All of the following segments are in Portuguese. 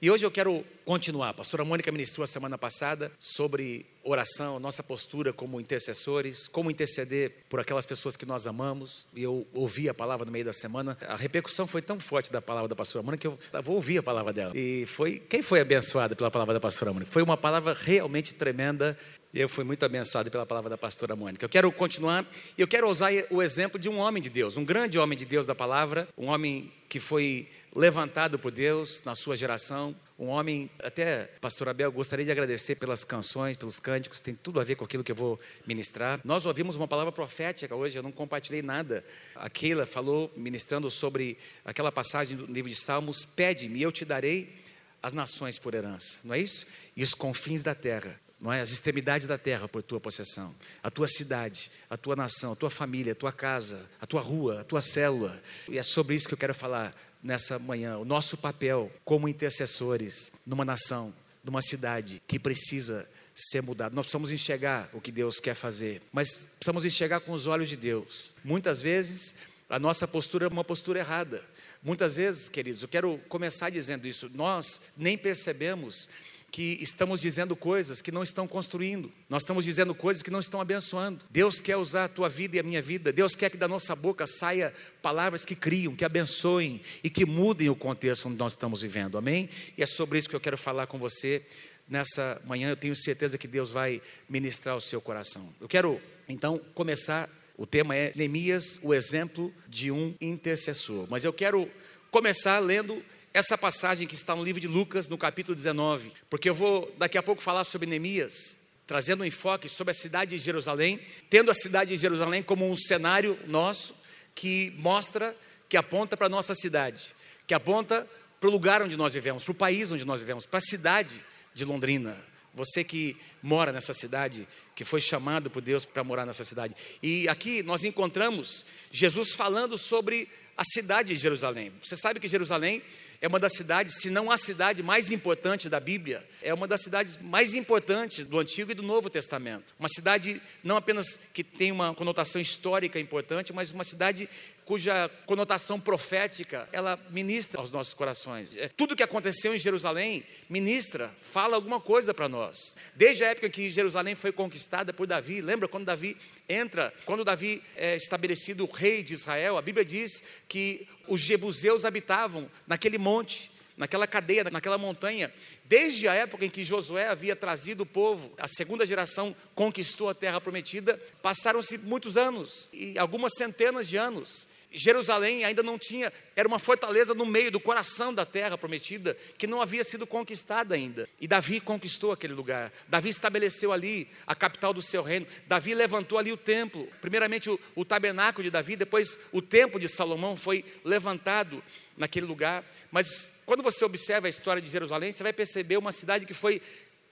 E hoje eu quero continuar. A pastora Mônica ministrou a semana passada sobre oração, nossa postura como intercessores, como interceder por aquelas pessoas que nós amamos. E eu ouvi a palavra no meio da semana. A repercussão foi tão forte da palavra da pastora Mônica que eu vou ouvir a palavra dela. E foi quem foi abençoado pela palavra da pastora Mônica? Foi uma palavra realmente tremenda. Eu fui muito abençoado pela palavra da pastora Mônica. Eu quero continuar e eu quero usar o exemplo de um homem de Deus, um grande homem de Deus da palavra, um homem que foi levantado por Deus na sua geração, um homem, até pastor Abel, gostaria de agradecer pelas canções, pelos cânticos, tem tudo a ver com aquilo que eu vou ministrar. Nós ouvimos uma palavra profética hoje, eu não compartilhei nada. A Keila falou, ministrando sobre aquela passagem do livro de Salmos: Pede-me, eu te darei as nações por herança, não é isso? E os confins da terra não é? as extremidades da terra por tua possessão, a tua cidade, a tua nação, a tua família, a tua casa, a tua rua, a tua célula. E é sobre isso que eu quero falar nessa manhã. O nosso papel como intercessores numa nação, numa cidade que precisa ser mudado. Nós precisamos enxergar o que Deus quer fazer, mas precisamos enxergar com os olhos de Deus. Muitas vezes a nossa postura é uma postura errada. Muitas vezes, queridos, eu quero começar dizendo isso, nós nem percebemos que estamos dizendo coisas que não estão construindo, nós estamos dizendo coisas que não estão abençoando. Deus quer usar a tua vida e a minha vida, Deus quer que da nossa boca saia palavras que criam, que abençoem e que mudem o contexto onde nós estamos vivendo, amém? E é sobre isso que eu quero falar com você nessa manhã, eu tenho certeza que Deus vai ministrar o seu coração. Eu quero então começar, o tema é Neemias, o exemplo de um intercessor, mas eu quero começar lendo essa passagem que está no livro de Lucas, no capítulo 19, porque eu vou daqui a pouco falar sobre Neemias, trazendo um enfoque sobre a cidade de Jerusalém, tendo a cidade de Jerusalém como um cenário nosso que mostra, que aponta para a nossa cidade, que aponta para o lugar onde nós vivemos, para o país onde nós vivemos, para a cidade de Londrina. Você que mora nessa cidade, que foi chamado por Deus para morar nessa cidade. E aqui nós encontramos Jesus falando sobre a cidade de Jerusalém. Você sabe que Jerusalém é uma das cidades, se não a cidade mais importante da Bíblia, é uma das cidades mais importantes do Antigo e do Novo Testamento. Uma cidade não apenas que tem uma conotação histórica importante, mas uma cidade cuja conotação profética ela ministra aos nossos corações. É, tudo que aconteceu em Jerusalém ministra, fala alguma coisa para nós. Desde a época que Jerusalém foi conquistada por Davi, lembra quando Davi entra, quando Davi é estabelecido rei de Israel, a Bíblia diz que os jebuseus habitavam naquele monte, naquela cadeia, naquela montanha, desde a época em que Josué havia trazido o povo, a segunda geração conquistou a terra prometida, passaram-se muitos anos, e algumas centenas de anos, Jerusalém ainda não tinha, era uma fortaleza no meio do coração da terra prometida, que não havia sido conquistada ainda. E Davi conquistou aquele lugar. Davi estabeleceu ali a capital do seu reino. Davi levantou ali o templo. Primeiramente o, o tabernáculo de Davi, depois o templo de Salomão foi levantado naquele lugar. Mas quando você observa a história de Jerusalém, você vai perceber uma cidade que foi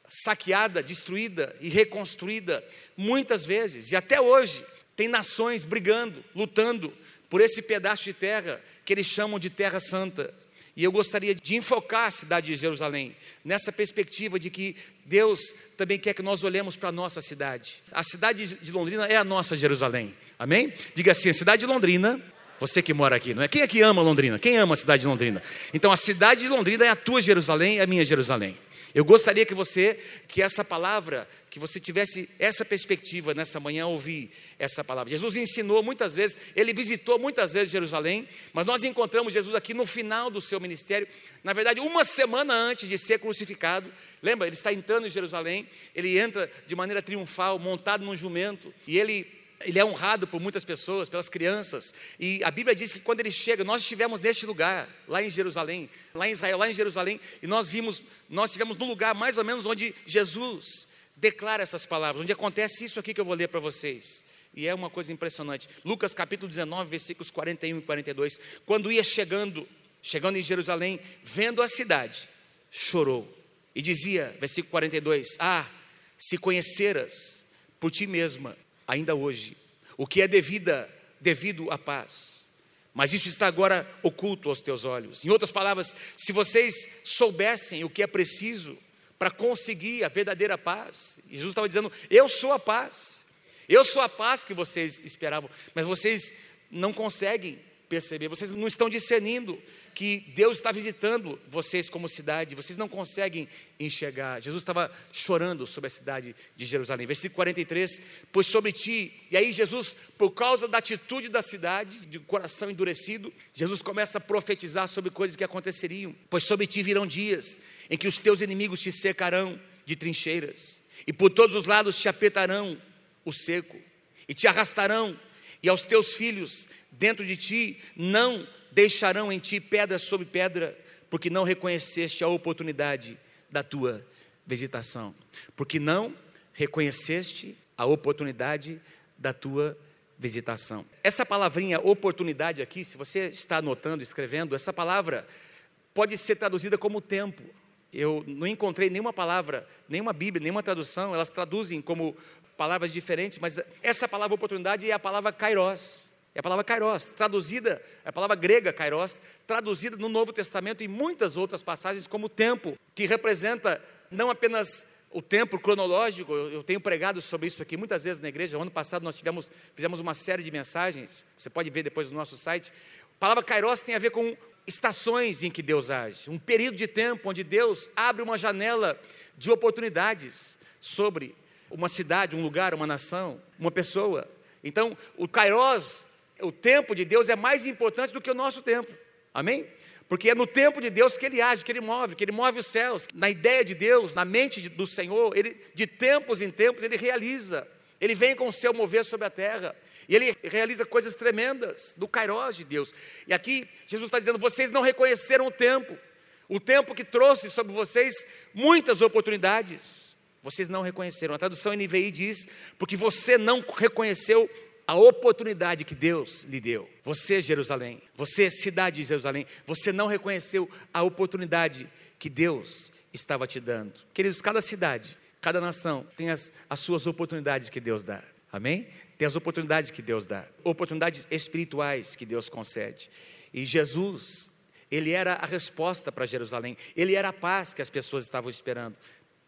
saqueada, destruída e reconstruída muitas vezes. E até hoje tem nações brigando, lutando por esse pedaço de terra que eles chamam de Terra Santa. E eu gostaria de enfocar a cidade de Jerusalém nessa perspectiva de que Deus também quer que nós olhemos para a nossa cidade. A cidade de Londrina é a nossa Jerusalém. Amém? Diga assim: a cidade de Londrina, você que mora aqui, não é? Quem é que ama Londrina? Quem ama a cidade de Londrina? Então a cidade de Londrina é a tua Jerusalém, é a minha Jerusalém. Eu gostaria que você, que essa palavra, que você tivesse essa perspectiva nessa manhã, ouvir essa palavra. Jesus ensinou muitas vezes, ele visitou muitas vezes Jerusalém, mas nós encontramos Jesus aqui no final do seu ministério, na verdade, uma semana antes de ser crucificado. Lembra, ele está entrando em Jerusalém, ele entra de maneira triunfal, montado num jumento, e ele ele é honrado por muitas pessoas, pelas crianças. E a Bíblia diz que quando ele chega, nós estivemos neste lugar, lá em Jerusalém, lá em Israel, lá em Jerusalém, e nós vimos, nós estivemos no lugar mais ou menos onde Jesus declara essas palavras, onde acontece isso aqui que eu vou ler para vocês. E é uma coisa impressionante. Lucas capítulo 19, versículos 41 e 42. Quando ia chegando, chegando em Jerusalém, vendo a cidade, chorou. E dizia, versículo 42: Ah, se conheceras por ti mesma ainda hoje, o que é devida, devido à paz. Mas isso está agora oculto aos teus olhos. Em outras palavras, se vocês soubessem o que é preciso para conseguir a verdadeira paz, Jesus estava dizendo: Eu sou a paz, eu sou a paz que vocês esperavam, mas vocês não conseguem perceber, vocês não estão discernindo que Deus está visitando vocês como cidade, vocês não conseguem enxergar. Jesus estava chorando sobre a cidade de Jerusalém. Versículo 43: Pois sobre ti, e aí Jesus, por causa da atitude da cidade, de coração endurecido, Jesus começa a profetizar sobre coisas que aconteceriam. Pois sobre ti virão dias em que os teus inimigos te cercarão de trincheiras, e por todos os lados te apertarão o cerco, e te arrastarão, e aos teus filhos dentro de ti não deixarão em ti pedra sobre pedra, porque não reconheceste a oportunidade da tua visitação, porque não reconheceste a oportunidade da tua visitação. Essa palavrinha oportunidade aqui, se você está anotando, escrevendo, essa palavra pode ser traduzida como tempo. Eu não encontrei nenhuma palavra, nenhuma Bíblia, nenhuma tradução, elas traduzem como palavras diferentes, mas essa palavra oportunidade é a palavra kairos. É a palavra kairos, traduzida, é a palavra grega kairos, traduzida no Novo Testamento em muitas outras passagens como tempo, que representa não apenas o tempo cronológico, eu tenho pregado sobre isso aqui muitas vezes na igreja. O ano passado nós tivemos, fizemos uma série de mensagens, você pode ver depois no nosso site. A palavra kairos tem a ver com estações em que Deus age, um período de tempo onde Deus abre uma janela de oportunidades sobre uma cidade, um lugar, uma nação, uma pessoa. Então, o kairos o tempo de Deus é mais importante do que o nosso tempo. Amém? Porque é no tempo de Deus que ele age, que ele move, que ele move os céus. Na ideia de Deus, na mente do Senhor, ele de tempos em tempos ele realiza. Ele vem com o seu mover sobre a terra. E ele realiza coisas tremendas do Kairos de Deus. E aqui Jesus está dizendo: vocês não reconheceram o tempo, o tempo que trouxe sobre vocês muitas oportunidades. Vocês não reconheceram. A tradução NVI diz: porque você não reconheceu a oportunidade que Deus lhe deu. Você, Jerusalém, você, cidade de Jerusalém, você não reconheceu a oportunidade que Deus estava te dando. Queridos, cada cidade, cada nação tem as, as suas oportunidades que Deus dá. Amém? Tem as oportunidades que Deus dá, oportunidades espirituais que Deus concede. E Jesus, ele era a resposta para Jerusalém, ele era a paz que as pessoas estavam esperando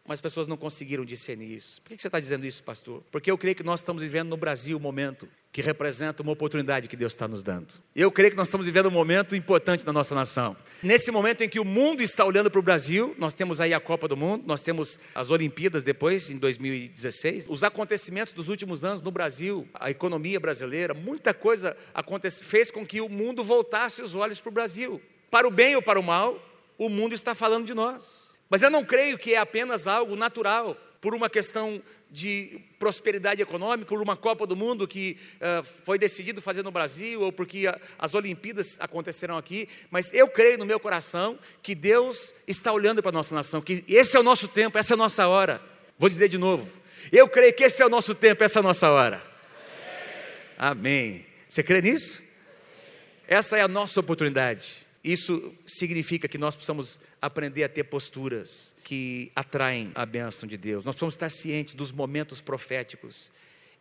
mas as pessoas não conseguiram discernir isso. Por que você está dizendo isso, pastor? Porque eu creio que nós estamos vivendo no Brasil um momento que representa uma oportunidade que Deus está nos dando. Eu creio que nós estamos vivendo um momento importante na nossa nação. Nesse momento em que o mundo está olhando para o Brasil, nós temos aí a Copa do Mundo, nós temos as Olimpíadas depois, em 2016, os acontecimentos dos últimos anos no Brasil, a economia brasileira, muita coisa fez com que o mundo voltasse os olhos para o Brasil. Para o bem ou para o mal, o mundo está falando de nós. Mas eu não creio que é apenas algo natural, por uma questão de prosperidade econômica, por uma Copa do Mundo que uh, foi decidido fazer no Brasil, ou porque a, as Olimpíadas aconteceram aqui, mas eu creio no meu coração que Deus está olhando para a nossa nação, que esse é o nosso tempo, essa é a nossa hora. Vou dizer de novo, eu creio que esse é o nosso tempo, essa é a nossa hora. Amém. Amém. Você crê nisso? Essa é a nossa oportunidade. Isso significa que nós precisamos aprender a ter posturas que atraem a bênção de Deus. Nós precisamos estar cientes dos momentos proféticos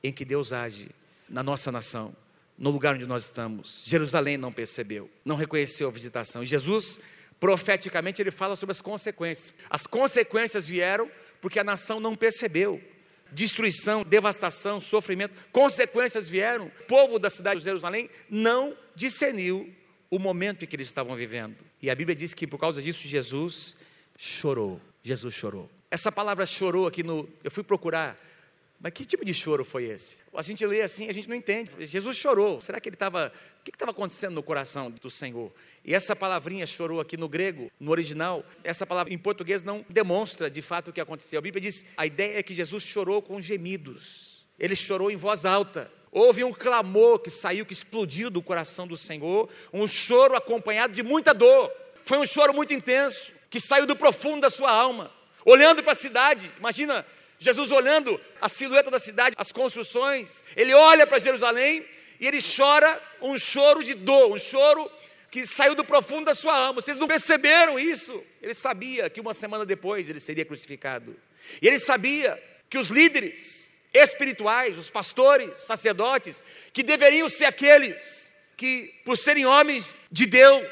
em que Deus age na nossa nação, no lugar onde nós estamos. Jerusalém não percebeu, não reconheceu a visitação. E Jesus, profeticamente, ele fala sobre as consequências. As consequências vieram porque a nação não percebeu. Destruição, devastação, sofrimento, consequências vieram. O povo da cidade de Jerusalém não discerniu o momento em que eles estavam vivendo. E a Bíblia diz que por causa disso Jesus chorou. Jesus chorou. Essa palavra chorou aqui no. Eu fui procurar. Mas que tipo de choro foi esse? A gente lê assim, a gente não entende. Jesus chorou. Será que ele estava. O que estava acontecendo no coração do Senhor? E essa palavrinha chorou aqui no grego, no original, essa palavra em português não demonstra de fato o que aconteceu. A Bíblia diz: a ideia é que Jesus chorou com gemidos. Ele chorou em voz alta. Houve um clamor que saiu, que explodiu do coração do Senhor, um choro acompanhado de muita dor. Foi um choro muito intenso, que saiu do profundo da sua alma, olhando para a cidade. Imagina Jesus olhando a silhueta da cidade, as construções. Ele olha para Jerusalém e ele chora um choro de dor, um choro que saiu do profundo da sua alma. Vocês não perceberam isso? Ele sabia que uma semana depois ele seria crucificado. E ele sabia que os líderes espirituais, os pastores, sacerdotes, que deveriam ser aqueles que, por serem homens de Deus,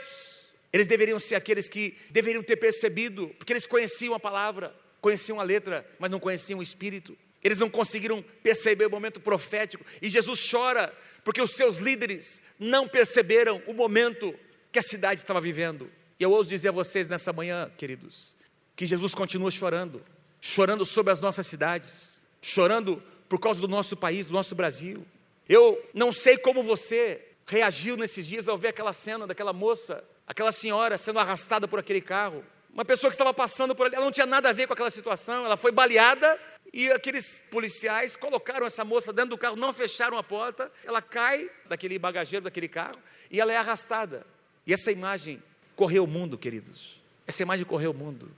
eles deveriam ser aqueles que deveriam ter percebido, porque eles conheciam a palavra, conheciam a letra, mas não conheciam o espírito. eles não conseguiram perceber o momento profético, e Jesus chora, porque os seus líderes não perceberam o momento que a cidade estava vivendo. E eu ouso dizer a vocês nessa manhã, queridos, que Jesus continua chorando, chorando sobre as nossas cidades, chorando por causa do nosso país, do nosso Brasil. Eu não sei como você reagiu nesses dias ao ver aquela cena daquela moça, aquela senhora sendo arrastada por aquele carro. Uma pessoa que estava passando por ali, ela não tinha nada a ver com aquela situação, ela foi baleada e aqueles policiais colocaram essa moça dentro do carro, não fecharam a porta, ela cai daquele bagageiro daquele carro e ela é arrastada. E essa imagem correu o mundo, queridos. Essa imagem correu o mundo.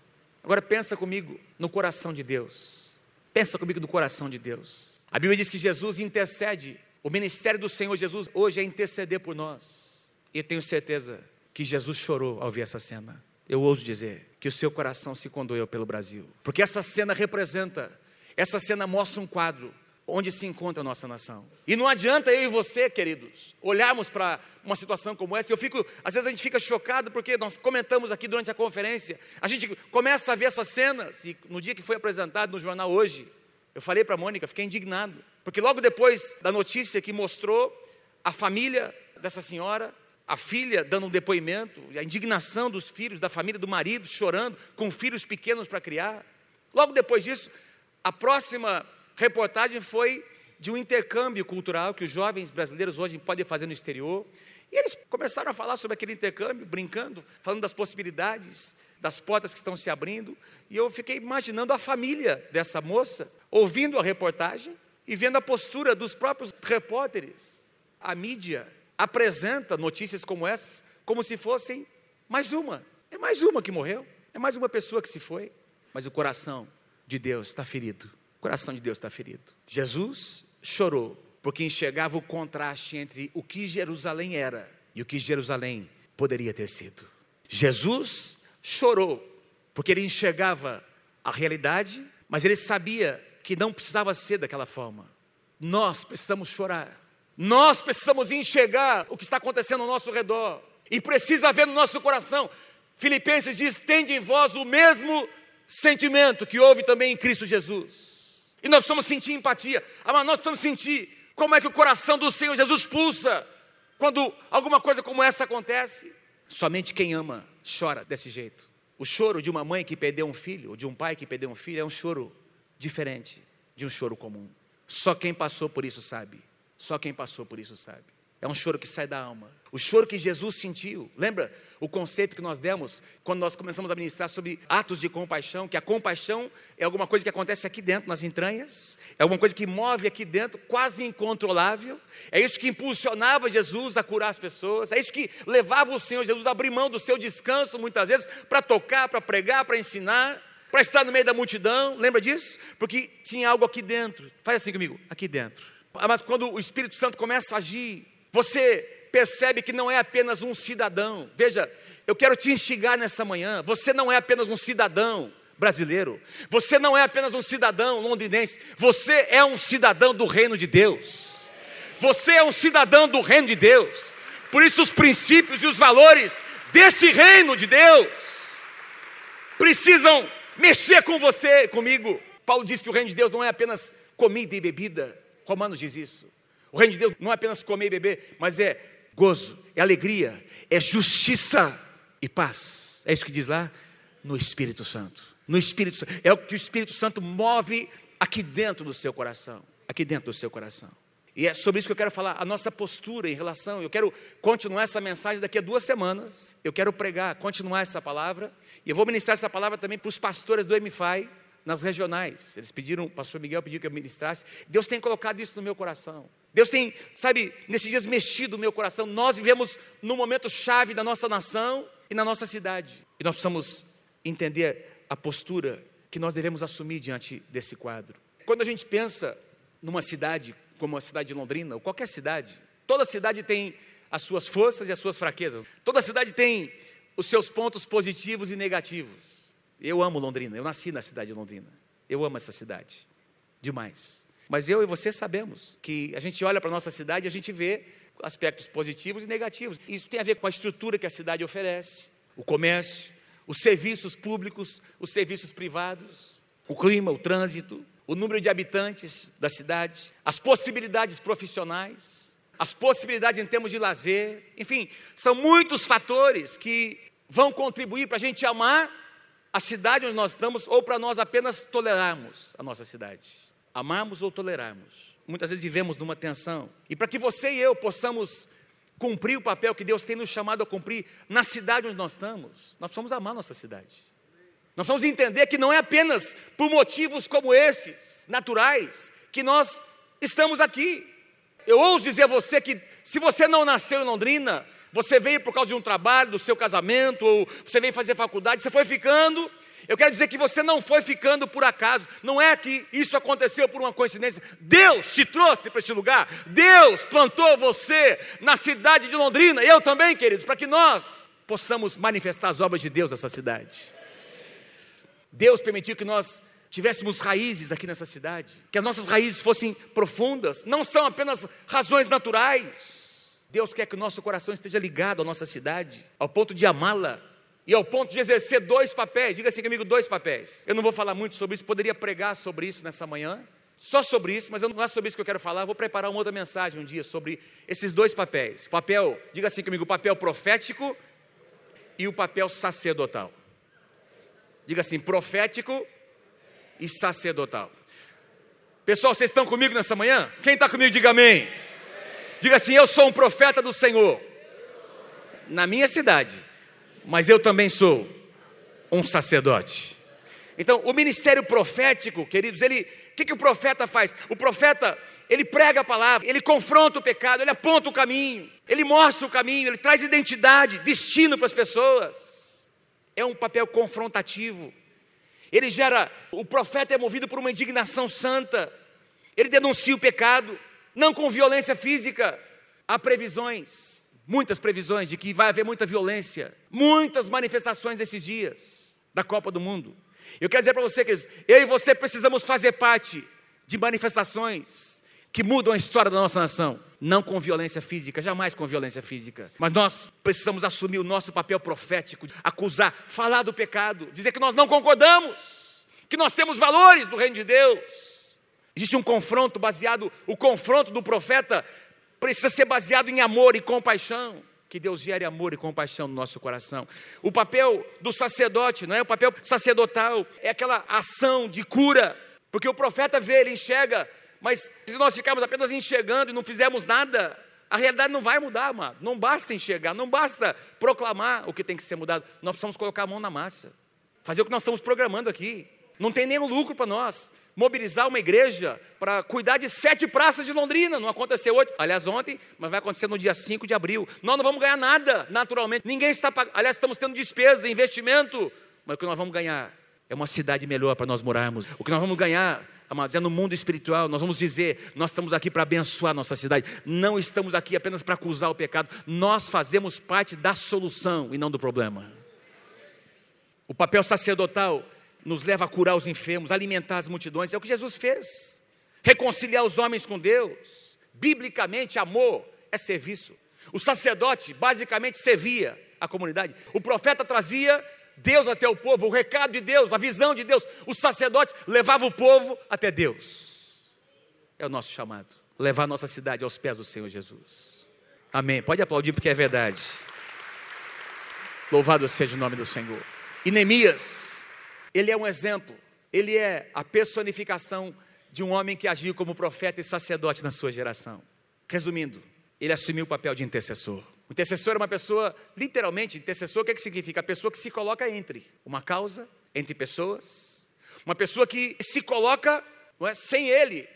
Agora pensa comigo no coração de Deus. Pensa comigo no coração de Deus. A Bíblia diz que Jesus intercede. O ministério do Senhor Jesus hoje é interceder por nós. E tenho certeza que Jesus chorou ao ver essa cena. Eu ouso dizer que o seu coração se condoeu pelo Brasil. Porque essa cena representa, essa cena mostra um quadro onde se encontra a nossa nação. E não adianta eu e você, queridos, olharmos para uma situação como essa. Eu fico, às vezes a gente fica chocado porque nós comentamos aqui durante a conferência, a gente começa a ver essas cenas e no dia que foi apresentado no jornal hoje, eu falei para a Mônica, fiquei indignado, porque logo depois da notícia que mostrou a família dessa senhora, a filha dando um depoimento, a indignação dos filhos, da família do marido chorando, com filhos pequenos para criar. Logo depois disso, a próxima reportagem foi de um intercâmbio cultural que os jovens brasileiros hoje podem fazer no exterior. E eles começaram a falar sobre aquele intercâmbio, brincando, falando das possibilidades, das portas que estão se abrindo. E eu fiquei imaginando a família dessa moça, ouvindo a reportagem e vendo a postura dos próprios repórteres. A mídia apresenta notícias como essas como se fossem mais uma. É mais uma que morreu, é mais uma pessoa que se foi. Mas o coração de Deus está ferido o coração de Deus está ferido. Jesus chorou porque enxergava o contraste entre o que Jerusalém era e o que Jerusalém poderia ter sido. Jesus chorou porque ele enxergava a realidade, mas ele sabia que não precisava ser daquela forma. Nós precisamos chorar. Nós precisamos enxergar o que está acontecendo ao nosso redor. E precisa haver no nosso coração. Filipenses diz: tende em vós o mesmo sentimento que houve também em Cristo Jesus. E nós precisamos sentir empatia. Mas nós precisamos sentir como é que o coração do Senhor Jesus pulsa quando alguma coisa como essa acontece. Somente quem ama chora desse jeito. O choro de uma mãe que perdeu um filho, ou de um pai que perdeu um filho, é um choro diferente de um choro comum. Só quem passou por isso sabe. Só quem passou por isso sabe. É um choro que sai da alma. O choro que Jesus sentiu. Lembra o conceito que nós demos quando nós começamos a ministrar sobre atos de compaixão? Que a compaixão é alguma coisa que acontece aqui dentro, nas entranhas, é alguma coisa que move aqui dentro, quase incontrolável. É isso que impulsionava Jesus a curar as pessoas. É isso que levava o Senhor Jesus a abrir mão do seu descanso, muitas vezes, para tocar, para pregar, para ensinar, para estar no meio da multidão. Lembra disso? Porque tinha algo aqui dentro. Faz assim comigo, aqui dentro. Ah, mas quando o Espírito Santo começa a agir, você percebe que não é apenas um cidadão. Veja, eu quero te instigar nessa manhã. Você não é apenas um cidadão brasileiro. Você não é apenas um cidadão londrinense. Você é um cidadão do reino de Deus. Você é um cidadão do reino de Deus. Por isso, os princípios e os valores desse reino de Deus precisam mexer com você, comigo. Paulo diz que o reino de Deus não é apenas comida e bebida. Romanos diz isso. O reino de Deus não é apenas comer e beber, mas é gozo, é alegria, é justiça e paz. É isso que diz lá no Espírito Santo. No Espírito. É o que o Espírito Santo move aqui dentro do seu coração. Aqui dentro do seu coração. E é sobre isso que eu quero falar, a nossa postura em relação. Eu quero continuar essa mensagem daqui a duas semanas. Eu quero pregar, continuar essa palavra. E eu vou ministrar essa palavra também para os pastores do MFI nas regionais. Eles pediram, o pastor Miguel pediu que eu ministrasse. Deus tem colocado isso no meu coração. Deus tem, sabe, nesses dias mexido o meu coração. Nós vivemos num momento chave da nossa nação e na nossa cidade. E nós precisamos entender a postura que nós devemos assumir diante desse quadro. Quando a gente pensa numa cidade como a cidade de Londrina, ou qualquer cidade, toda cidade tem as suas forças e as suas fraquezas. Toda cidade tem os seus pontos positivos e negativos. Eu amo Londrina, eu nasci na cidade de Londrina. Eu amo essa cidade demais. Mas eu e você sabemos que a gente olha para a nossa cidade e a gente vê aspectos positivos e negativos. Isso tem a ver com a estrutura que a cidade oferece, o comércio, os serviços públicos, os serviços privados. o clima, o trânsito, o número de habitantes da cidade, as possibilidades profissionais, as possibilidades em termos de lazer, enfim, são muitos fatores que vão contribuir para a gente amar a cidade onde nós estamos ou para nós apenas tolerarmos a nossa cidade. Amarmos ou tolerarmos. Muitas vezes vivemos numa tensão. E para que você e eu possamos cumprir o papel que Deus tem nos chamado a cumprir na cidade onde nós estamos, nós precisamos amar nossa cidade. Nós vamos entender que não é apenas por motivos como esses, naturais, que nós estamos aqui. Eu ouso dizer a você que se você não nasceu em Londrina, você veio por causa de um trabalho, do seu casamento, ou você veio fazer faculdade, você foi ficando. Eu quero dizer que você não foi ficando por acaso, não é que isso aconteceu por uma coincidência. Deus te trouxe para este lugar, Deus plantou você na cidade de Londrina, eu também, queridos, para que nós possamos manifestar as obras de Deus nessa cidade. Deus permitiu que nós tivéssemos raízes aqui nessa cidade, que as nossas raízes fossem profundas, não são apenas razões naturais. Deus quer que o nosso coração esteja ligado à nossa cidade, ao ponto de amá-la e ao ponto de exercer dois papéis. Diga assim comigo, dois papéis. Eu não vou falar muito sobre isso, poderia pregar sobre isso nessa manhã, só sobre isso, mas não é sobre isso que eu quero falar. Eu vou preparar uma outra mensagem um dia sobre esses dois papéis. Papel, diga assim comigo, o papel profético e o papel sacerdotal. Diga assim: profético e sacerdotal. Pessoal, vocês estão comigo nessa manhã? Quem está comigo, diga amém. Diga assim: Eu sou um profeta do Senhor, na minha cidade, mas eu também sou um sacerdote. Então, o ministério profético, queridos, ele, o que, que o profeta faz? O profeta, ele prega a palavra, ele confronta o pecado, ele aponta o caminho, ele mostra o caminho, ele traz identidade, destino para as pessoas é um papel confrontativo. Ele gera, o profeta é movido por uma indignação santa. Ele denuncia o pecado, não com violência física. Há previsões, muitas previsões de que vai haver muita violência, muitas manifestações esses dias da Copa do Mundo. Eu quero dizer para você, queridos, eu e você precisamos fazer parte de manifestações que mudam a história da nossa nação. Não com violência física, jamais com violência física. Mas nós precisamos assumir o nosso papel profético, acusar, falar do pecado, dizer que nós não concordamos, que nós temos valores do reino de Deus. Existe um confronto baseado, o confronto do profeta precisa ser baseado em amor e compaixão. Que Deus gere amor e compaixão no nosso coração. O papel do sacerdote, não é? O papel sacerdotal é aquela ação de cura, porque o profeta vê, ele enxerga mas se nós ficarmos apenas enxergando e não fizermos nada, a realidade não vai mudar, amado. Não basta enxergar, não basta proclamar o que tem que ser mudado. Nós precisamos colocar a mão na massa, fazer o que nós estamos programando aqui. Não tem nenhum lucro para nós. Mobilizar uma igreja para cuidar de sete praças de Londrina. Não aconteceu hoje, aliás, ontem, mas vai acontecer no dia 5 de abril. Nós não vamos ganhar nada, naturalmente. Ninguém está pagando. Aliás, estamos tendo despesa, investimento. Mas o que nós vamos ganhar é uma cidade melhor para nós morarmos. O que nós vamos ganhar amados, é no mundo espiritual. Nós vamos dizer, nós estamos aqui para abençoar nossa cidade. Não estamos aqui apenas para acusar o pecado. Nós fazemos parte da solução e não do problema. O papel sacerdotal nos leva a curar os enfermos, alimentar as multidões. É o que Jesus fez. Reconciliar os homens com Deus. Biblicamente, amor é serviço. O sacerdote basicamente servia a comunidade. O profeta trazia Deus até o povo, o recado de Deus, a visão de Deus. O sacerdote levava o povo até Deus. É o nosso chamado, levar a nossa cidade aos pés do Senhor Jesus. Amém. Pode aplaudir porque é verdade. Louvado seja o nome do Senhor. E Neemias, ele é um exemplo, ele é a personificação de um homem que agiu como profeta e sacerdote na sua geração. Resumindo, ele assumiu o papel de intercessor. O intercessor é uma pessoa, literalmente, intercessor, o que, é que significa? A pessoa que se coloca entre uma causa, entre pessoas, uma pessoa que se coloca, é, sem ele,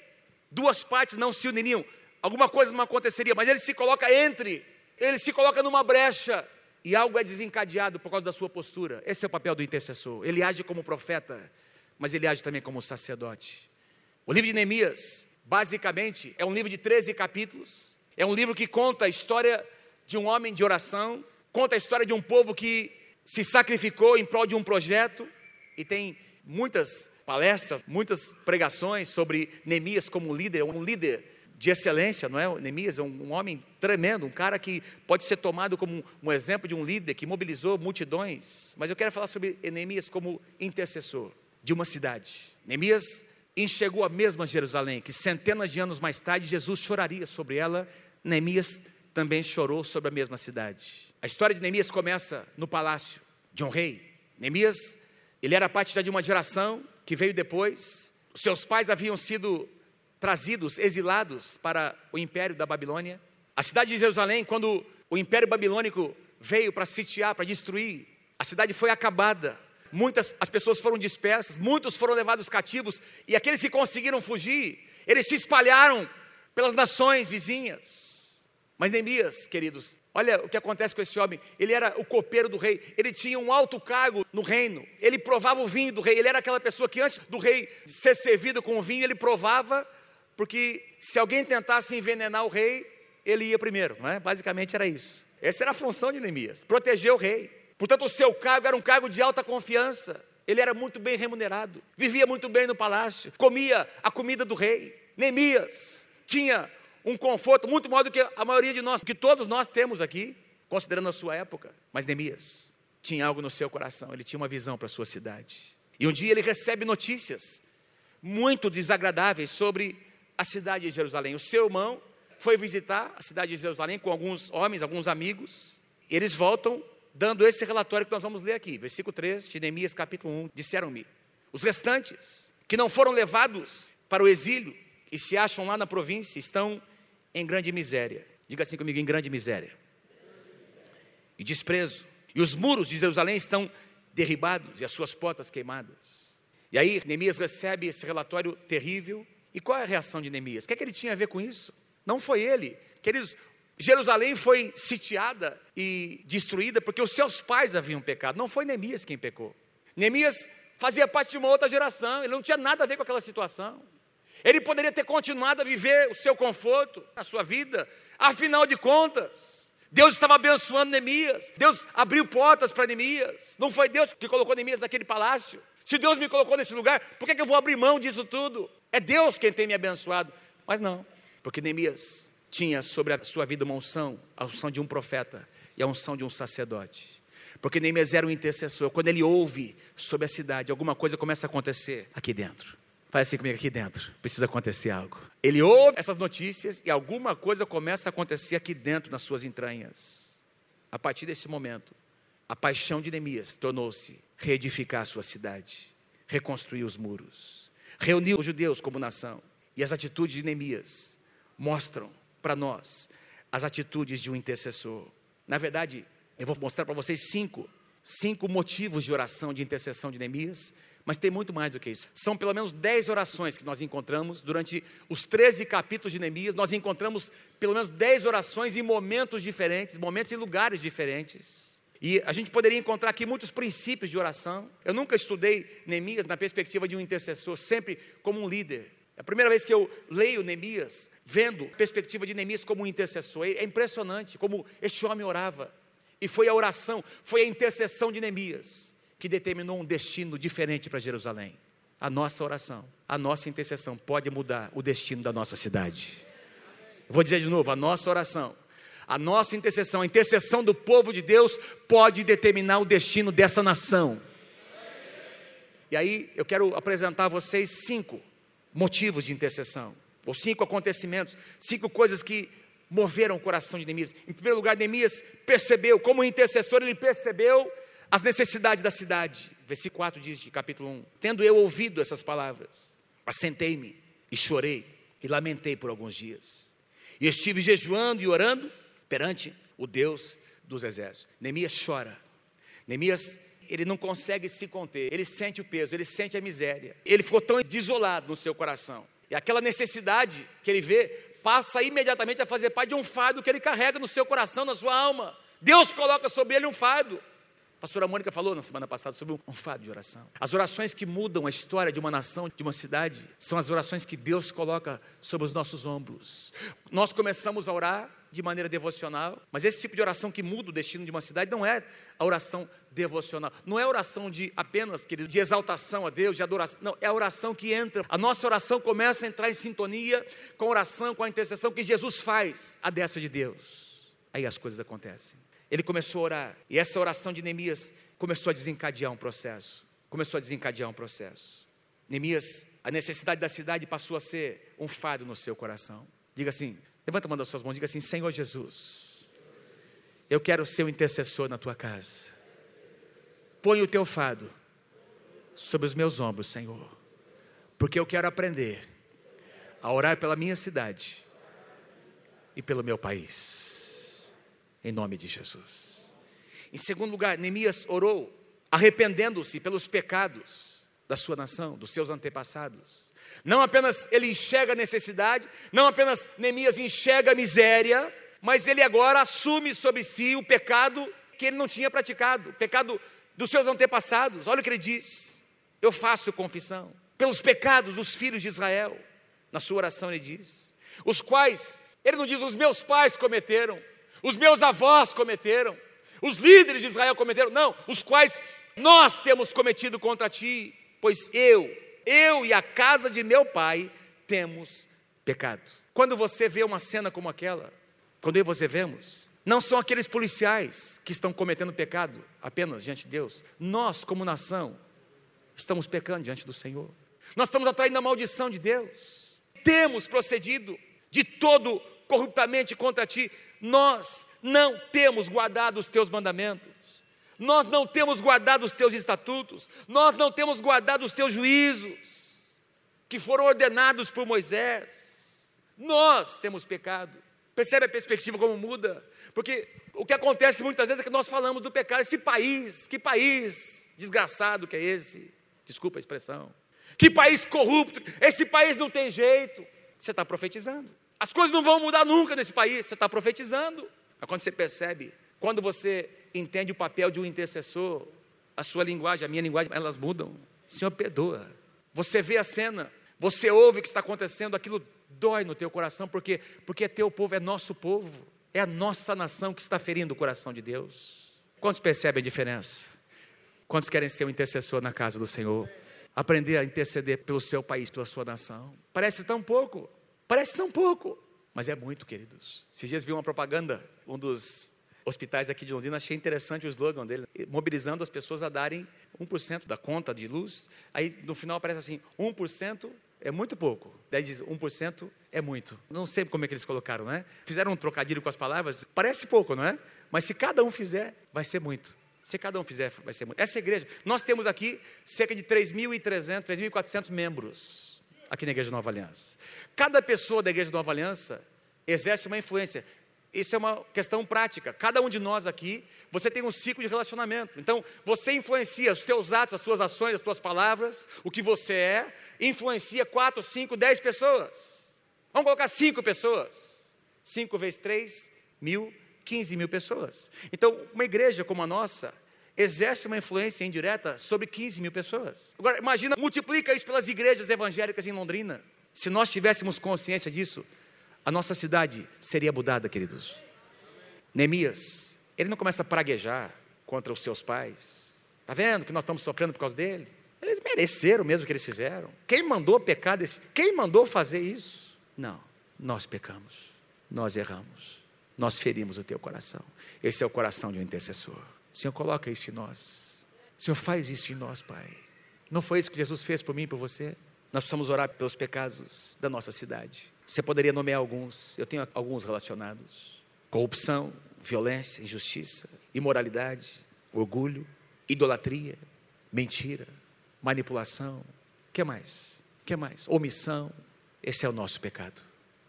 duas partes não se uniriam, alguma coisa não aconteceria, mas ele se coloca entre, ele se coloca numa brecha, e algo é desencadeado por causa da sua postura. Esse é o papel do intercessor. Ele age como profeta, mas ele age também como sacerdote. O livro de Neemias, basicamente, é um livro de 13 capítulos, é um livro que conta a história de um homem de oração, conta a história de um povo que se sacrificou em prol de um projeto e tem muitas palestras, muitas pregações sobre Neemias como líder, um líder de excelência, não é? Neemias é um, um homem tremendo, um cara que pode ser tomado como um exemplo de um líder que mobilizou multidões. Mas eu quero falar sobre Neemias como intercessor. de uma cidade. Neemias enxergou a mesma Jerusalém, que centenas de anos mais tarde Jesus choraria sobre ela. Neemias também chorou sobre a mesma cidade. A história de Neemias começa no palácio de um rei. Neemias, ele era parte de uma geração que veio depois. Seus pais haviam sido trazidos, exilados para o império da Babilônia. A cidade de Jerusalém, quando o império babilônico veio para sitiar, para destruir, a cidade foi acabada. Muitas as pessoas foram dispersas, muitos foram levados cativos e aqueles que conseguiram fugir, eles se espalharam pelas nações vizinhas. Mas Neemias, queridos, olha o que acontece com esse homem. Ele era o copeiro do rei, ele tinha um alto cargo no reino, ele provava o vinho do rei, ele era aquela pessoa que antes do rei ser servido com o vinho, ele provava, porque se alguém tentasse envenenar o rei, ele ia primeiro, não é? Basicamente era isso. Essa era a função de Neemias, proteger o rei. Portanto, o seu cargo era um cargo de alta confiança. Ele era muito bem remunerado, vivia muito bem no palácio, comia a comida do rei. Neemias tinha um conforto muito maior do que a maioria de nós, que todos nós temos aqui, considerando a sua época. Mas Neemias tinha algo no seu coração, ele tinha uma visão para a sua cidade. E um dia ele recebe notícias muito desagradáveis sobre a cidade de Jerusalém. O seu irmão foi visitar a cidade de Jerusalém com alguns homens, alguns amigos, eles voltam dando esse relatório que nós vamos ler aqui, versículo 3 de Neemias, capítulo 1. Disseram-me: os restantes que não foram levados para o exílio e se acham lá na província estão em grande miséria. Diga assim comigo: em grande miséria. E desprezo. E os muros de Jerusalém estão derribados e as suas portas queimadas. E aí Neemias recebe esse relatório terrível. E qual é a reação de Neemias? O que, é que ele tinha a ver com isso? Não foi ele. Queridos, Jerusalém foi sitiada e destruída porque os seus pais haviam pecado. Não foi Neemias quem pecou. Neemias fazia parte de uma outra geração, ele não tinha nada a ver com aquela situação. Ele poderia ter continuado a viver o seu conforto, a sua vida. Afinal de contas, Deus estava abençoando Neemias. Deus abriu portas para Neemias. Não foi Deus que colocou Neemias naquele palácio. Se Deus me colocou nesse lugar, por que, que eu vou abrir mão disso tudo? É Deus quem tem me abençoado. Mas não, porque Neemias tinha sobre a sua vida uma unção, a unção de um profeta e a unção de um sacerdote. Porque Neemias era um intercessor. Quando ele ouve sobre a cidade, alguma coisa começa a acontecer aqui dentro. Faz assim comigo aqui dentro. Precisa acontecer algo. Ele ouve essas notícias e alguma coisa começa a acontecer aqui dentro, nas suas entranhas. A partir desse momento, a paixão de Neemias tornou-se reedificar a sua cidade, reconstruir os muros, reunir os judeus como nação. E as atitudes de Neemias mostram para nós as atitudes de um intercessor. Na verdade, eu vou mostrar para vocês cinco, cinco motivos de oração, de intercessão de Neemias, mas tem muito mais do que isso. São pelo menos dez orações que nós encontramos durante os 13 capítulos de Neemias. Nós encontramos pelo menos dez orações em momentos diferentes, momentos em lugares diferentes. E a gente poderia encontrar aqui muitos princípios de oração. Eu nunca estudei Neemias na perspectiva de um intercessor, sempre como um líder. É a primeira vez que eu leio Neemias, vendo a perspectiva de Neemias como um intercessor. É impressionante como este homem orava. E foi a oração, foi a intercessão de Neemias que determinou um destino diferente para Jerusalém. A nossa oração, a nossa intercessão pode mudar o destino da nossa cidade. vou dizer de novo: a nossa oração, a nossa intercessão, a intercessão do povo de Deus pode determinar o destino dessa nação. E aí eu quero apresentar a vocês cinco motivos de intercessão, ou cinco acontecimentos, cinco coisas que moveram o coração de Neemias. Em primeiro lugar, Neemias percebeu, como intercessor, ele percebeu as necessidades da cidade. Versículo 4 diz de capítulo 1: Tendo eu ouvido essas palavras, assentei-me e chorei e lamentei por alguns dias. E estive jejuando e orando perante o Deus dos exércitos. Neemias chora. Neemias ele não consegue se conter, ele sente o peso, ele sente a miséria. Ele ficou tão desolado no seu coração. E aquela necessidade que ele vê passa imediatamente a fazer parte de um fardo que ele carrega no seu coração, na sua alma. Deus coloca sobre ele um fardo. A pastora Mônica falou na semana passada sobre um fardo de oração. As orações que mudam a história de uma nação, de uma cidade, são as orações que Deus coloca sobre os nossos ombros. Nós começamos a orar de maneira devocional, mas esse tipo de oração que muda o destino de uma cidade não é a oração devocional, não é a oração de apenas, querido, de exaltação a Deus, de adoração, não, é a oração que entra, a nossa oração começa a entrar em sintonia com a oração, com a intercessão que Jesus faz a destra de Deus. Aí as coisas acontecem. Ele começou a orar, e essa oração de Neemias começou a desencadear um processo. começou a desencadear um processo. Neemias, a necessidade da cidade passou a ser um fardo no seu coração. Diga assim, levanta a mão das suas mãos, diga assim: Senhor Jesus, eu quero ser o intercessor na tua casa. Põe o teu fardo sobre os meus ombros, Senhor, porque eu quero aprender a orar pela minha cidade e pelo meu país, em nome de Jesus. Em segundo lugar, Neemias orou arrependendo-se pelos pecados da sua nação, dos seus antepassados. Não apenas ele enxerga a necessidade, não apenas Neemias enxerga a miséria, mas ele agora assume sobre si o pecado que ele não tinha praticado, o pecado dos seus antepassados. Olha o que ele diz: Eu faço confissão pelos pecados dos filhos de Israel. Na sua oração ele diz: Os quais, ele não diz os meus pais cometeram, os meus avós cometeram, os líderes de Israel cometeram, não, os quais nós temos cometido contra ti, pois eu, eu e a casa de meu pai temos pecado. Quando você vê uma cena como aquela, quando eu e você vemos, não são aqueles policiais que estão cometendo pecado apenas diante de Deus. Nós, como nação, estamos pecando diante do Senhor. Nós estamos atraindo a maldição de Deus. Temos procedido de todo corruptamente contra ti. Nós não temos guardado os teus mandamentos nós não temos guardado os teus estatutos, nós não temos guardado os teus juízos, que foram ordenados por Moisés. Nós temos pecado. Percebe a perspectiva como muda? Porque o que acontece muitas vezes é que nós falamos do pecado. Esse país, que país desgraçado que é esse? Desculpa a expressão. Que país corrupto, esse país não tem jeito. Você está profetizando. As coisas não vão mudar nunca nesse país, você está profetizando. Mas quando você percebe, quando você entende o papel de um intercessor, a sua linguagem, a minha linguagem, elas mudam. Senhor, perdoa. Você vê a cena, você ouve o que está acontecendo, aquilo dói no teu coração, porque porque é teu povo, é nosso povo, é a nossa nação que está ferindo o coração de Deus. Quantos percebem a diferença? Quantos querem ser um intercessor na casa do Senhor? Aprender a interceder pelo seu país, pela sua nação. Parece tão pouco, parece tão pouco, mas é muito, queridos. Esses dias vi uma propaganda, um dos hospitais aqui de Londrina, achei interessante o slogan dele, mobilizando as pessoas a darem 1% da conta de luz. Aí no final aparece assim: 1% é muito pouco. Daí diz: 1% é muito. Não sei como é que eles colocaram, né? Fizeram um trocadilho com as palavras. Parece pouco, não é? Mas se cada um fizer, vai ser muito. Se cada um fizer, vai ser muito. Essa igreja, nós temos aqui cerca de 3.300, 3.400 membros aqui na Igreja Nova Aliança. Cada pessoa da Igreja Nova Aliança exerce uma influência. Isso é uma questão prática. Cada um de nós aqui, você tem um ciclo de relacionamento. Então, você influencia os teus atos, as tuas ações, as tuas palavras, o que você é, influencia quatro, cinco, dez pessoas. Vamos colocar cinco pessoas. Cinco vezes três, mil, quinze mil pessoas. Então, uma igreja como a nossa exerce uma influência indireta sobre 15 mil pessoas. Agora, imagina, multiplica isso pelas igrejas evangélicas em Londrina. Se nós tivéssemos consciência disso, a nossa cidade seria mudada, queridos. Neemias, ele não começa a praguejar contra os seus pais. Está vendo que nós estamos sofrendo por causa dele? Eles mereceram mesmo o que eles fizeram. Quem mandou pecar desse? Quem mandou fazer isso? Não, nós pecamos, nós erramos, nós ferimos o teu coração. Esse é o coração de um intercessor. Senhor, coloca isso em nós. Senhor, faz isso em nós, Pai. Não foi isso que Jesus fez por mim e por você? Nós precisamos orar pelos pecados da nossa cidade. Você poderia nomear alguns, eu tenho alguns relacionados: corrupção, violência, injustiça, imoralidade, orgulho, idolatria, mentira, manipulação. Que mais? Que mais? Omissão. Esse é o nosso pecado.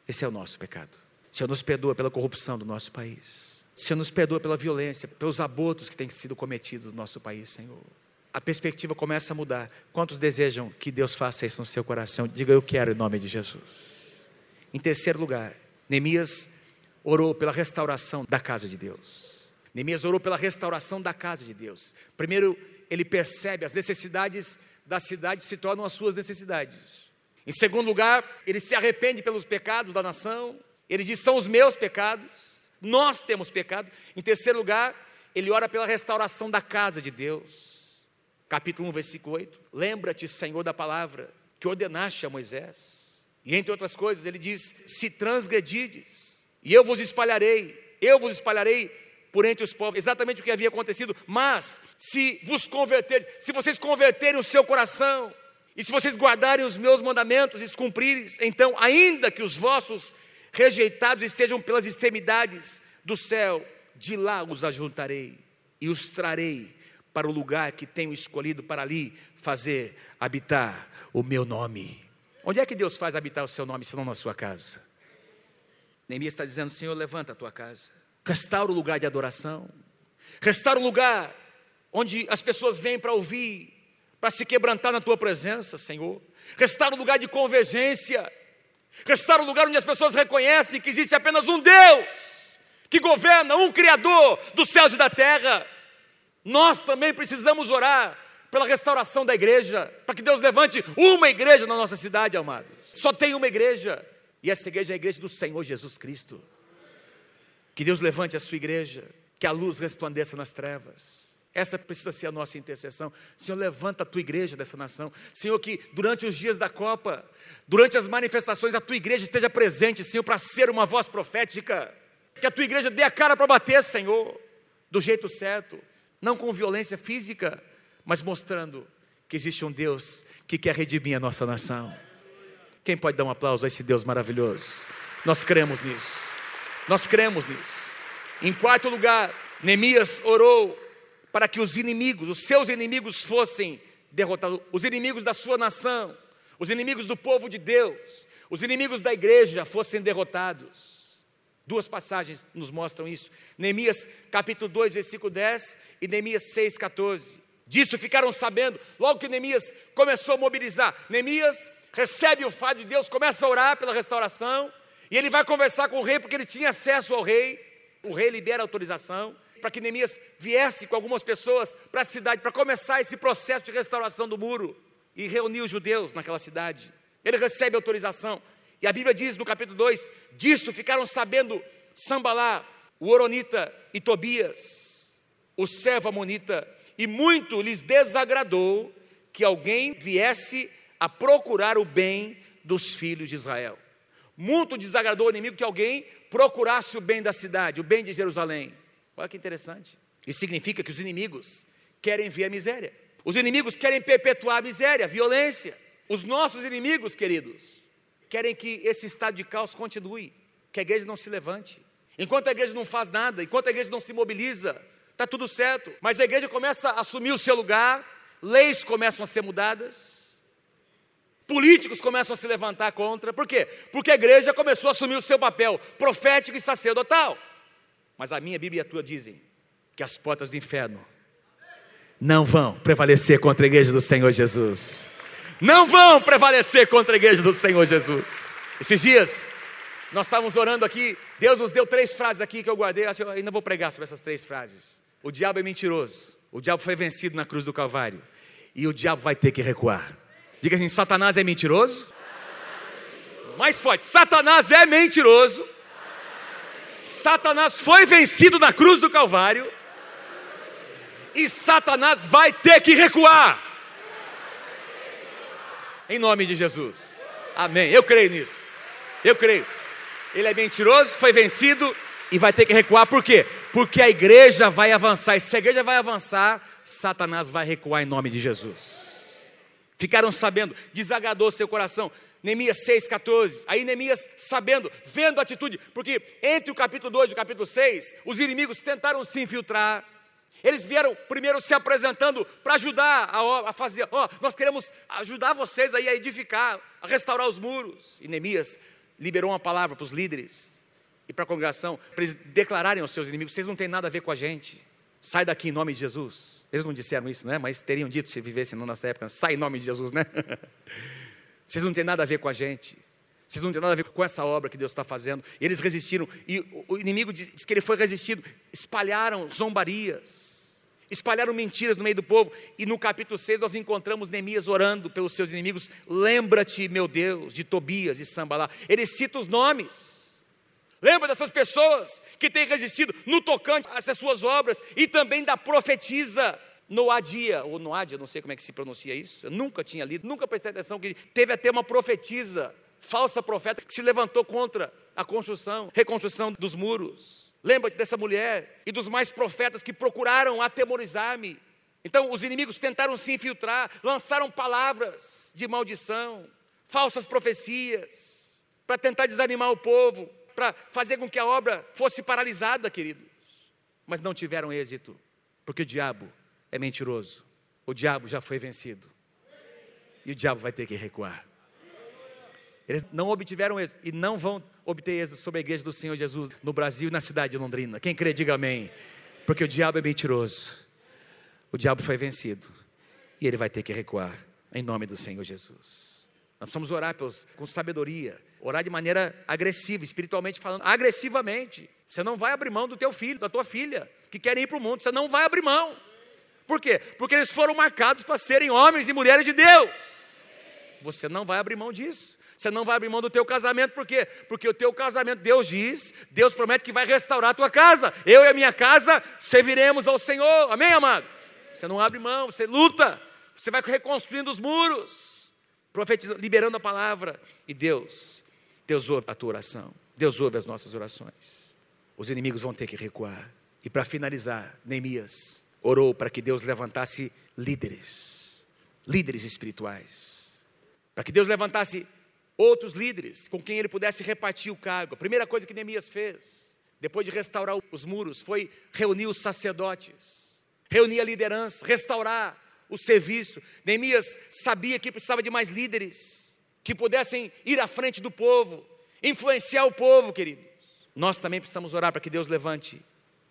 Esse é o nosso pecado. Senhor nos perdoa pela corrupção do nosso país. Senhor nos perdoa pela violência, pelos abortos que têm sido cometidos no nosso país, Senhor. A perspectiva começa a mudar. Quantos desejam que Deus faça isso no seu coração? Diga eu quero em nome de Jesus. Em terceiro lugar, Neemias orou pela restauração da casa de Deus. Neemias orou pela restauração da casa de Deus. Primeiro, ele percebe as necessidades da cidade se tornam as suas necessidades. Em segundo lugar, ele se arrepende pelos pecados da nação. Ele diz: são os meus pecados, nós temos pecado. Em terceiro lugar, ele ora pela restauração da casa de Deus. Capítulo 1, versículo 8. Lembra-te, Senhor, da palavra que ordenaste a Moisés e entre outras coisas, ele diz: Se transgredides, e eu vos espalharei, eu vos espalharei por entre os povos, exatamente o que havia acontecido, mas se vos converterem, se vocês converterem o seu coração, e se vocês guardarem os meus mandamentos e os cumprirem, então, ainda que os vossos rejeitados estejam pelas extremidades do céu, de lá os ajuntarei e os trarei para o lugar que tenho escolhido para ali fazer habitar o meu nome. Onde é que Deus faz habitar o seu nome, senão na sua casa? Neemias está dizendo: Senhor, levanta a tua casa, restaura o lugar de adoração, restaura o lugar onde as pessoas vêm para ouvir, para se quebrantar na tua presença, Senhor. Restaura o lugar de convergência, restaura o lugar onde as pessoas reconhecem que existe apenas um Deus que governa, um Criador dos céus e da terra. Nós também precisamos orar pela restauração da igreja, para que Deus levante uma igreja na nossa cidade, amados. Só tem uma igreja, e essa igreja é a igreja do Senhor Jesus Cristo. Que Deus levante a sua igreja, que a luz resplandeça nas trevas. Essa precisa ser a nossa intercessão. Senhor, levanta a tua igreja dessa nação. Senhor, que durante os dias da Copa, durante as manifestações, a tua igreja esteja presente, Senhor, para ser uma voz profética. Que a tua igreja dê a cara para bater, Senhor, do jeito certo, não com violência física, mas mostrando que existe um Deus que quer redimir a nossa nação. Quem pode dar um aplauso a esse Deus maravilhoso? Nós cremos nisso. Nós cremos nisso. Em quarto lugar, Neemias orou para que os inimigos, os seus inimigos fossem derrotados, os inimigos da sua nação, os inimigos do povo de Deus, os inimigos da igreja fossem derrotados. Duas passagens nos mostram isso. Neemias capítulo 2, versículo 10 e Neemias 6, 14. Disso ficaram sabendo, logo que Neemias começou a mobilizar. Neemias recebe o fato de Deus, começa a orar pela restauração, e ele vai conversar com o rei, porque ele tinha acesso ao rei. O rei libera autorização para que Neemias viesse com algumas pessoas para a cidade, para começar esse processo de restauração do muro e reunir os judeus naquela cidade. Ele recebe autorização, e a Bíblia diz no capítulo 2: disso ficaram sabendo Sambalá, o Oronita e Tobias, o servo Amonita, e muito lhes desagradou que alguém viesse a procurar o bem dos filhos de Israel. Muito desagradou o inimigo que alguém procurasse o bem da cidade, o bem de Jerusalém. Olha que interessante. Isso significa que os inimigos querem ver a miséria. Os inimigos querem perpetuar a miséria, a violência. Os nossos inimigos, queridos, querem que esse estado de caos continue, que a igreja não se levante. Enquanto a igreja não faz nada, enquanto a igreja não se mobiliza, está tudo certo. Mas a igreja começa a assumir o seu lugar, leis começam a ser mudadas, políticos começam a se levantar contra. Por quê? Porque a igreja começou a assumir o seu papel profético e sacerdotal. Mas a minha Bíblia e a tua dizem que as portas do inferno não vão prevalecer contra a igreja do Senhor Jesus. Não vão prevalecer contra a igreja do Senhor Jesus. Esses dias, nós estávamos orando aqui, Deus nos deu três frases aqui que eu guardei, eu ainda vou pregar sobre essas três frases. O diabo é mentiroso. O diabo foi vencido na cruz do Calvário. E o diabo vai ter que recuar. Diga assim: Satanás é mentiroso? Mais forte: Satanás é mentiroso. Satanás foi vencido na cruz do Calvário. E Satanás vai ter que recuar. Em nome de Jesus. Amém. Eu creio nisso. Eu creio. Ele é mentiroso, foi vencido e vai ter que recuar. Por quê? Porque a igreja vai avançar. E se a igreja vai avançar, Satanás vai recuar em nome de Jesus. Ficaram sabendo, desagradou seu coração. Neemias 6,14. Aí Neemias, sabendo, vendo a atitude, porque entre o capítulo 2 e o capítulo 6, os inimigos tentaram se infiltrar. Eles vieram primeiro se apresentando para ajudar a, a fazer, ó, nós queremos ajudar vocês aí a edificar, a restaurar os muros. E Neemias liberou uma palavra para os líderes e para a congregação, para eles declararem aos seus inimigos: vocês não têm nada a ver com a gente, sai daqui em nome de Jesus. Eles não disseram isso, né? Mas teriam dito se vivessem nessa época: sai em nome de Jesus, né? Vocês não têm nada a ver com a gente. Vocês não têm nada a ver com essa obra que Deus está fazendo. E eles resistiram. E o inimigo diz que ele foi resistido. Espalharam zombarias. Espalharam mentiras no meio do povo. E no capítulo 6 nós encontramos Neemias orando pelos seus inimigos. Lembra-te, meu Deus, de Tobias e Sambalá. Ele cita os nomes. Lembra dessas pessoas que têm resistido no tocante essas suas obras e também da profetisa Noadia, ou Noadia, não sei como é que se pronuncia isso, eu nunca tinha lido, nunca prestei atenção que teve até uma profetisa, falsa profeta, que se levantou contra a construção, reconstrução dos muros. Lembra-te dessa mulher e dos mais profetas que procuraram atemorizar-me. Então, os inimigos tentaram se infiltrar, lançaram palavras de maldição, falsas profecias, para tentar desanimar o povo, para fazer com que a obra fosse paralisada, queridos. Mas não tiveram êxito, porque o diabo é mentiroso. O diabo já foi vencido. E o diabo vai ter que recuar. Eles não obtiveram êxito e não vão obter êxito sobre a igreja do Senhor Jesus no Brasil e na cidade de Londrina. Quem crê, diga amém. Porque o diabo é mentiroso. O diabo foi vencido. E ele vai ter que recuar. Em nome do Senhor Jesus. Nós precisamos orar pelos, com sabedoria. Orar de maneira agressiva, espiritualmente falando. Agressivamente. Você não vai abrir mão do teu filho, da tua filha, que querem ir para o mundo. Você não vai abrir mão. Por quê? Porque eles foram marcados para serem homens e mulheres de Deus. Você não vai abrir mão disso. Você não vai abrir mão do teu casamento, por quê? Porque o teu casamento, Deus diz, Deus promete que vai restaurar a tua casa. Eu e a minha casa serviremos ao Senhor. Amém, amado? Você não abre mão, você luta. Você vai reconstruindo os muros, profetizando, liberando a palavra. E Deus, Deus ouve a tua oração. Deus ouve as nossas orações. Os inimigos vão ter que recuar. E para finalizar, Neemias orou para que Deus levantasse líderes, líderes espirituais. Para que Deus levantasse outros líderes com quem ele pudesse repartir o cargo. A primeira coisa que Neemias fez, depois de restaurar os muros, foi reunir os sacerdotes, reunir a liderança, restaurar o serviço. Neemias sabia que precisava de mais líderes, que pudessem ir à frente do povo, influenciar o povo, queridos. Nós também precisamos orar para que Deus levante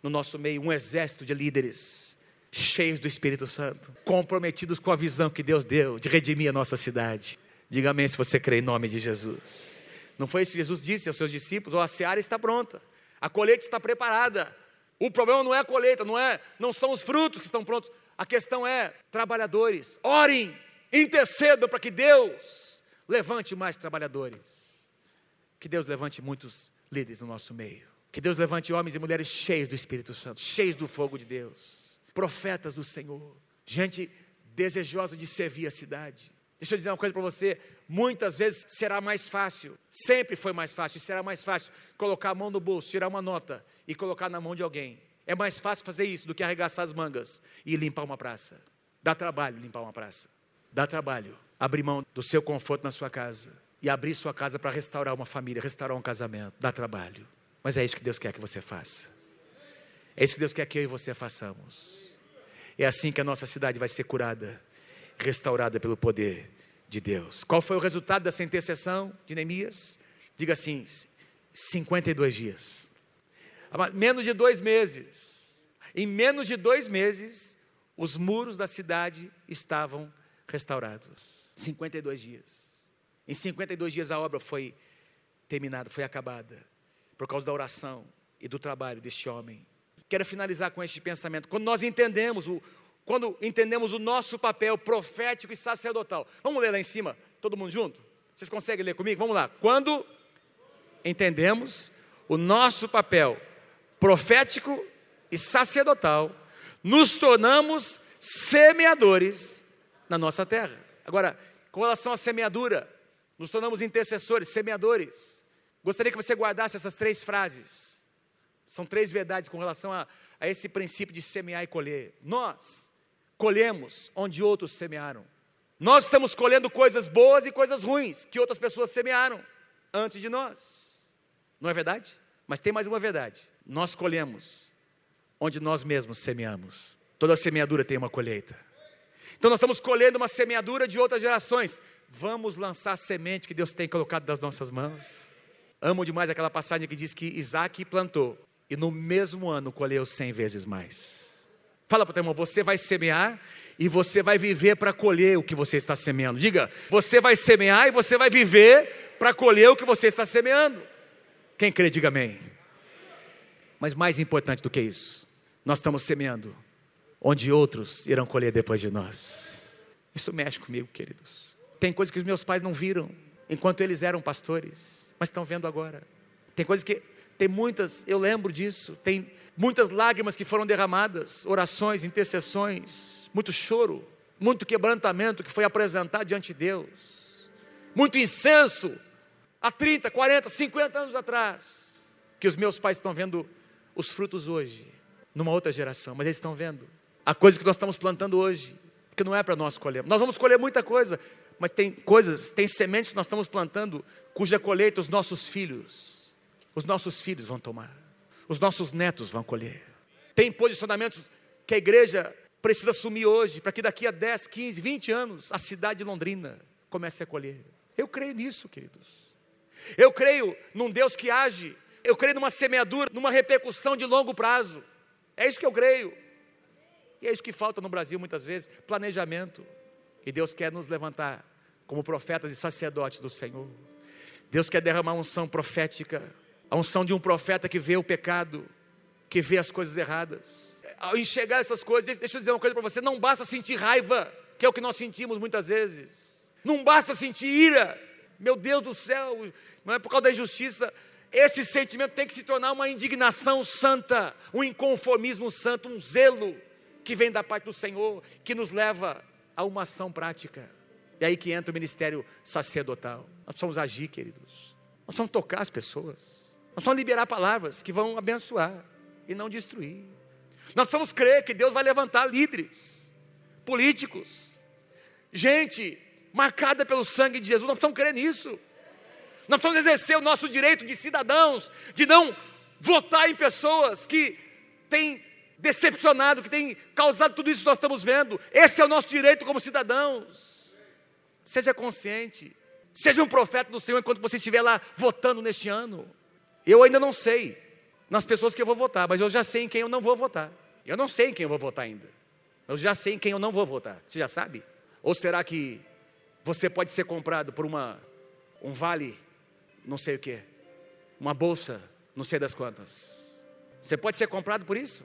no nosso meio um exército de líderes cheios do Espírito Santo, comprometidos com a visão que Deus deu de redimir a nossa cidade. Diga amém se você crê em nome de Jesus. Não foi isso que Jesus disse aos seus discípulos: oh, a seara está pronta, a colheita está preparada. O problema não é a colheita, não é, não são os frutos que estão prontos. A questão é trabalhadores. Orem, intercedam para que Deus levante mais trabalhadores. Que Deus levante muitos líderes no nosso meio. Que Deus levante homens e mulheres cheios do Espírito Santo, cheios do fogo de Deus, profetas do Senhor, gente desejosa de servir a cidade. Deixa eu dizer uma coisa para você: muitas vezes será mais fácil, sempre foi mais fácil, e será mais fácil colocar a mão no bolso, tirar uma nota e colocar na mão de alguém. É mais fácil fazer isso do que arregaçar as mangas e limpar uma praça. Dá trabalho limpar uma praça. Dá trabalho abrir mão do seu conforto na sua casa e abrir sua casa para restaurar uma família, restaurar um casamento. Dá trabalho. Mas é isso que Deus quer que você faça. É isso que Deus quer que eu e você façamos. É assim que a nossa cidade vai ser curada restaurada pelo poder de Deus. Qual foi o resultado dessa intercessão de Neemias? Diga assim: 52 dias. Menos de dois meses. Em menos de dois meses, os muros da cidade estavam restaurados. 52 dias. Em 52 dias a obra foi terminada, foi acabada, por causa da oração e do trabalho deste homem. Quero finalizar com este pensamento. Quando nós entendemos o, quando entendemos o nosso papel profético e sacerdotal. Vamos ler lá em cima, todo mundo junto? Vocês conseguem ler comigo? Vamos lá. Quando entendemos o nosso papel profético e sacerdotal, nos tornamos semeadores na nossa terra. Agora, com relação à semeadura, nos tornamos intercessores, semeadores. Gostaria que você guardasse essas três frases. São três verdades com relação a, a esse princípio de semear e colher. Nós colhemos onde outros semearam. Nós estamos colhendo coisas boas e coisas ruins que outras pessoas semearam antes de nós. Não é verdade? Mas tem mais uma verdade. Nós colhemos onde nós mesmos semeamos. Toda semeadura tem uma colheita. Então nós estamos colhendo uma semeadura de outras gerações. Vamos lançar a semente que Deus tem colocado nas nossas mãos. Amo demais aquela passagem que diz que Isaac plantou e no mesmo ano colheu cem vezes mais. Fala para o teu irmão, você vai semear e você vai viver para colher o que você está semeando. Diga, você vai semear e você vai viver para colher o que você está semeando. Quem crê, diga amém. Mas mais importante do que isso, nós estamos semeando onde outros irão colher depois de nós. Isso mexe comigo, queridos. Tem coisas que os meus pais não viram enquanto eles eram pastores, mas estão vendo agora. Tem coisas que tem muitas, eu lembro disso, tem muitas lágrimas que foram derramadas, orações, intercessões, muito choro, muito quebrantamento que foi apresentado diante de Deus, muito incenso, há 30, 40, 50 anos atrás, que os meus pais estão vendo os frutos hoje, numa outra geração, mas eles estão vendo a coisa que nós estamos plantando hoje, que não é para nós colher. Nós vamos colher muita coisa, mas tem coisas, tem sementes que nós estamos plantando, cuja colheita os nossos filhos, os nossos filhos vão tomar, os nossos netos vão colher. Tem posicionamentos que a igreja precisa assumir hoje, para que daqui a 10, 15, 20 anos a cidade de Londrina comece a colher. Eu creio nisso, queridos. Eu creio num Deus que age. Eu creio numa semeadura, numa repercussão de longo prazo. É isso que eu creio. E é isso que falta no Brasil muitas vezes: planejamento. E Deus quer nos levantar como profetas e sacerdotes do Senhor. Deus quer derramar unção profética, a unção de um profeta que vê o pecado, que vê as coisas erradas. Ao enxergar essas coisas, deixa eu dizer uma coisa para você: não basta sentir raiva, que é o que nós sentimos muitas vezes, não basta sentir ira, meu Deus do céu, não é por causa da injustiça. Esse sentimento tem que se tornar uma indignação santa, um inconformismo santo, um zelo que vem da parte do Senhor, que nos leva a uma ação prática. É aí que entra o ministério sacerdotal. Nós precisamos agir, queridos. Nós precisamos tocar as pessoas. Nós precisamos liberar palavras que vão abençoar e não destruir. Nós precisamos crer que Deus vai levantar líderes, políticos, gente marcada pelo sangue de Jesus. Nós precisamos crer nisso. Nós precisamos exercer o nosso direito de cidadãos, de não votar em pessoas que têm decepcionado, que têm causado tudo isso que nós estamos vendo. Esse é o nosso direito como cidadãos. Seja consciente. Seja um profeta do Senhor enquanto você estiver lá votando neste ano. Eu ainda não sei nas pessoas que eu vou votar, mas eu já sei em quem eu não vou votar. Eu não sei em quem eu vou votar ainda. Eu já sei em quem eu não vou votar. Você já sabe? Ou será que você pode ser comprado por uma um vale, não sei o que, uma bolsa, não sei das quantas? Você pode ser comprado por isso?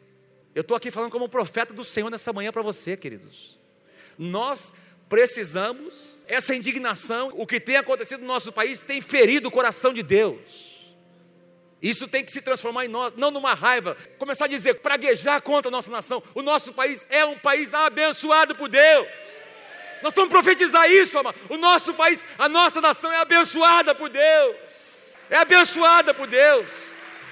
Eu estou aqui falando como profeta do Senhor nessa manhã para você, queridos. Nós precisamos, essa indignação, o que tem acontecido no nosso país tem ferido o coração de Deus. Isso tem que se transformar em nós, não numa raiva. Começar a dizer, praguejar contra a nossa nação. O nosso país é um país abençoado por Deus. Nós vamos profetizar isso, amado. O nosso país, a nossa nação é abençoada por Deus. É abençoada por Deus.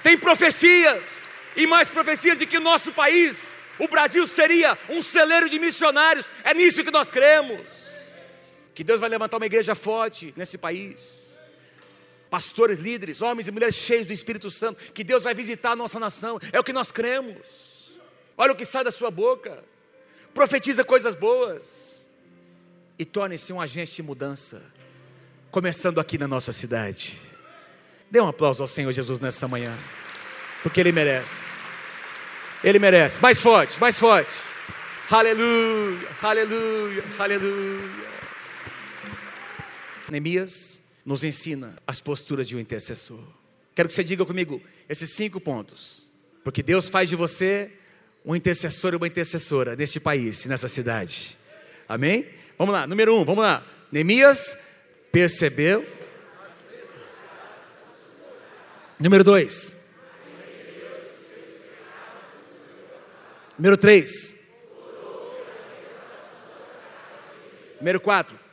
Tem profecias e mais profecias de que o nosso país, o Brasil, seria um celeiro de missionários. É nisso que nós cremos. Que Deus vai levantar uma igreja forte nesse país. Pastores, líderes, homens e mulheres cheios do Espírito Santo. Que Deus vai visitar a nossa nação. É o que nós cremos. Olha o que sai da sua boca. Profetiza coisas boas. E torne-se um agente de mudança. Começando aqui na nossa cidade. Dê um aplauso ao Senhor Jesus nessa manhã porque Ele merece. Ele merece. Mais forte, mais forte. Aleluia, aleluia, aleluia. Neemias nos ensina as posturas de um intercessor. Quero que você diga comigo esses cinco pontos, porque Deus faz de você um intercessor e uma intercessora neste país, nessa cidade. Amém? Vamos lá, número um, vamos lá. Neemias percebeu. Número dois, Número 3. Número 4.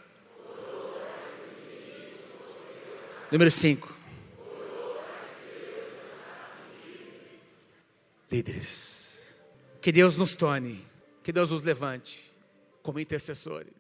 Número 5. Líderes. Que Deus nos torne, que Deus nos levante como intercessores.